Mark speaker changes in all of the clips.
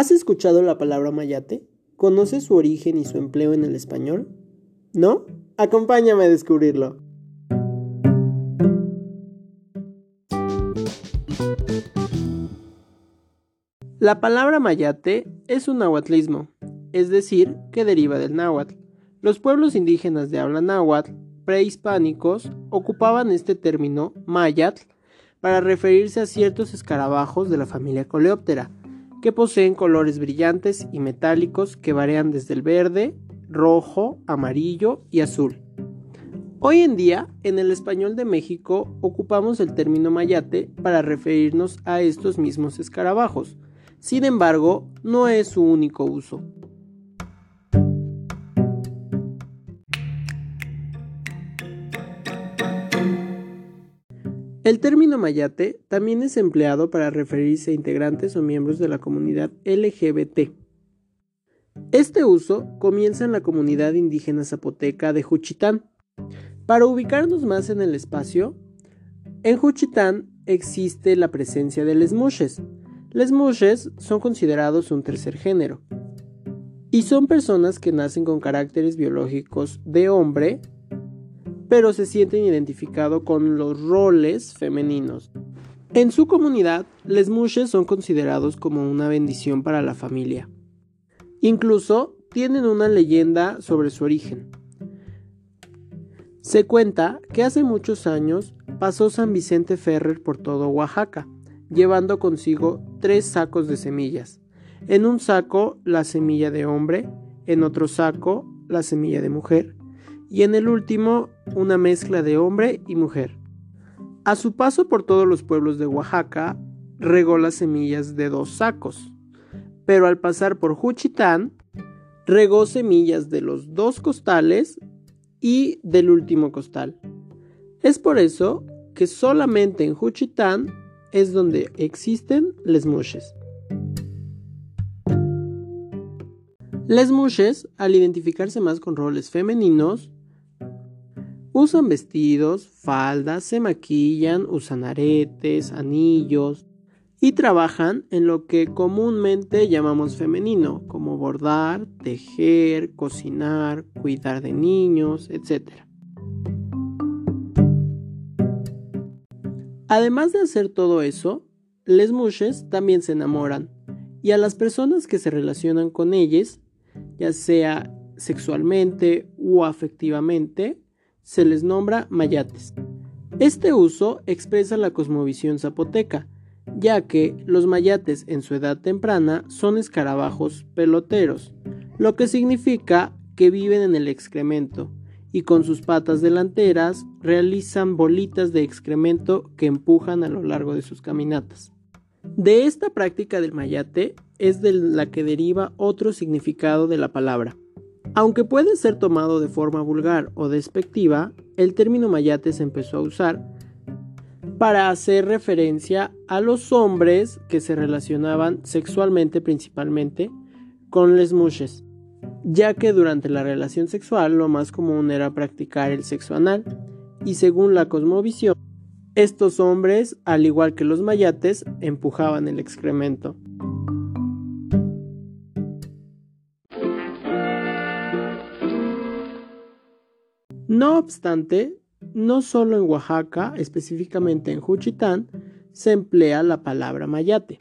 Speaker 1: ¿Has escuchado la palabra mayate? ¿Conoces su origen y su empleo en el español? ¿No? Acompáñame a descubrirlo. La palabra mayate es un nahuatlismo, es decir, que deriva del náhuatl. Los pueblos indígenas de habla náhuatl prehispánicos ocupaban este término mayatl para referirse a ciertos escarabajos de la familia Coleóptera, que poseen colores brillantes y metálicos que varían desde el verde, rojo, amarillo y azul. Hoy en día, en el español de México, ocupamos el término mayate para referirnos a estos mismos escarabajos. Sin embargo, no es su único uso. El término mayate también es empleado para referirse a integrantes o miembros de la comunidad LGBT. Este uso comienza en la comunidad indígena zapoteca de Juchitán. Para ubicarnos más en el espacio, en Juchitán existe la presencia de les mushes. Les mushes son considerados un tercer género y son personas que nacen con caracteres biológicos de hombre pero se sienten identificados con los roles femeninos. En su comunidad, les mushes son considerados como una bendición para la familia. Incluso tienen una leyenda sobre su origen. Se cuenta que hace muchos años pasó San Vicente Ferrer por todo Oaxaca, llevando consigo tres sacos de semillas. En un saco la semilla de hombre, en otro saco la semilla de mujer y en el último una mezcla de hombre y mujer. A su paso por todos los pueblos de Oaxaca, regó las semillas de dos sacos, pero al pasar por Juchitán, regó semillas de los dos costales y del último costal. Es por eso que solamente en Juchitán es donde existen les mushes. Al identificarse más con roles femeninos, Usan vestidos, faldas, se maquillan, usan aretes, anillos y trabajan en lo que comúnmente llamamos femenino, como bordar, tejer, cocinar, cuidar de niños, etc. Además de hacer todo eso, les mushes también se enamoran y a las personas que se relacionan con ellas, ya sea sexualmente o afectivamente, se les nombra mayates. Este uso expresa la cosmovisión zapoteca, ya que los mayates en su edad temprana son escarabajos peloteros, lo que significa que viven en el excremento y con sus patas delanteras realizan bolitas de excremento que empujan a lo largo de sus caminatas. De esta práctica del mayate es de la que deriva otro significado de la palabra, aunque puede ser tomado de forma vulgar o despectiva, el término mayate se empezó a usar para hacer referencia a los hombres que se relacionaban sexualmente principalmente con les mushes, ya que durante la relación sexual lo más común era practicar el sexo anal, y según la cosmovisión, estos hombres, al igual que los mayates, empujaban el excremento. No obstante, no solo en Oaxaca, específicamente en Juchitán, se emplea la palabra mayate.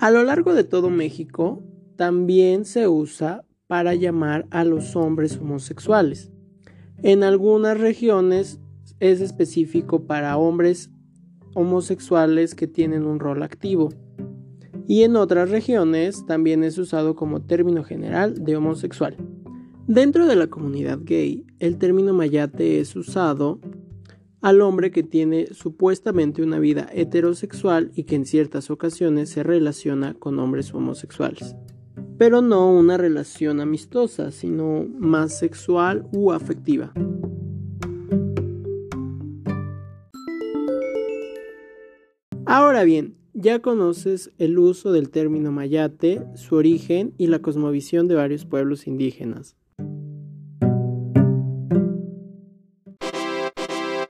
Speaker 1: A lo largo de todo México también se usa para llamar a los hombres homosexuales. En algunas regiones es específico para hombres homosexuales que tienen un rol activo. Y en otras regiones también es usado como término general de homosexual. Dentro de la comunidad gay, el término mayate es usado al hombre que tiene supuestamente una vida heterosexual y que en ciertas ocasiones se relaciona con hombres homosexuales. Pero no una relación amistosa, sino más sexual u afectiva. Ahora bien, ya conoces el uso del término mayate, su origen y la cosmovisión de varios pueblos indígenas.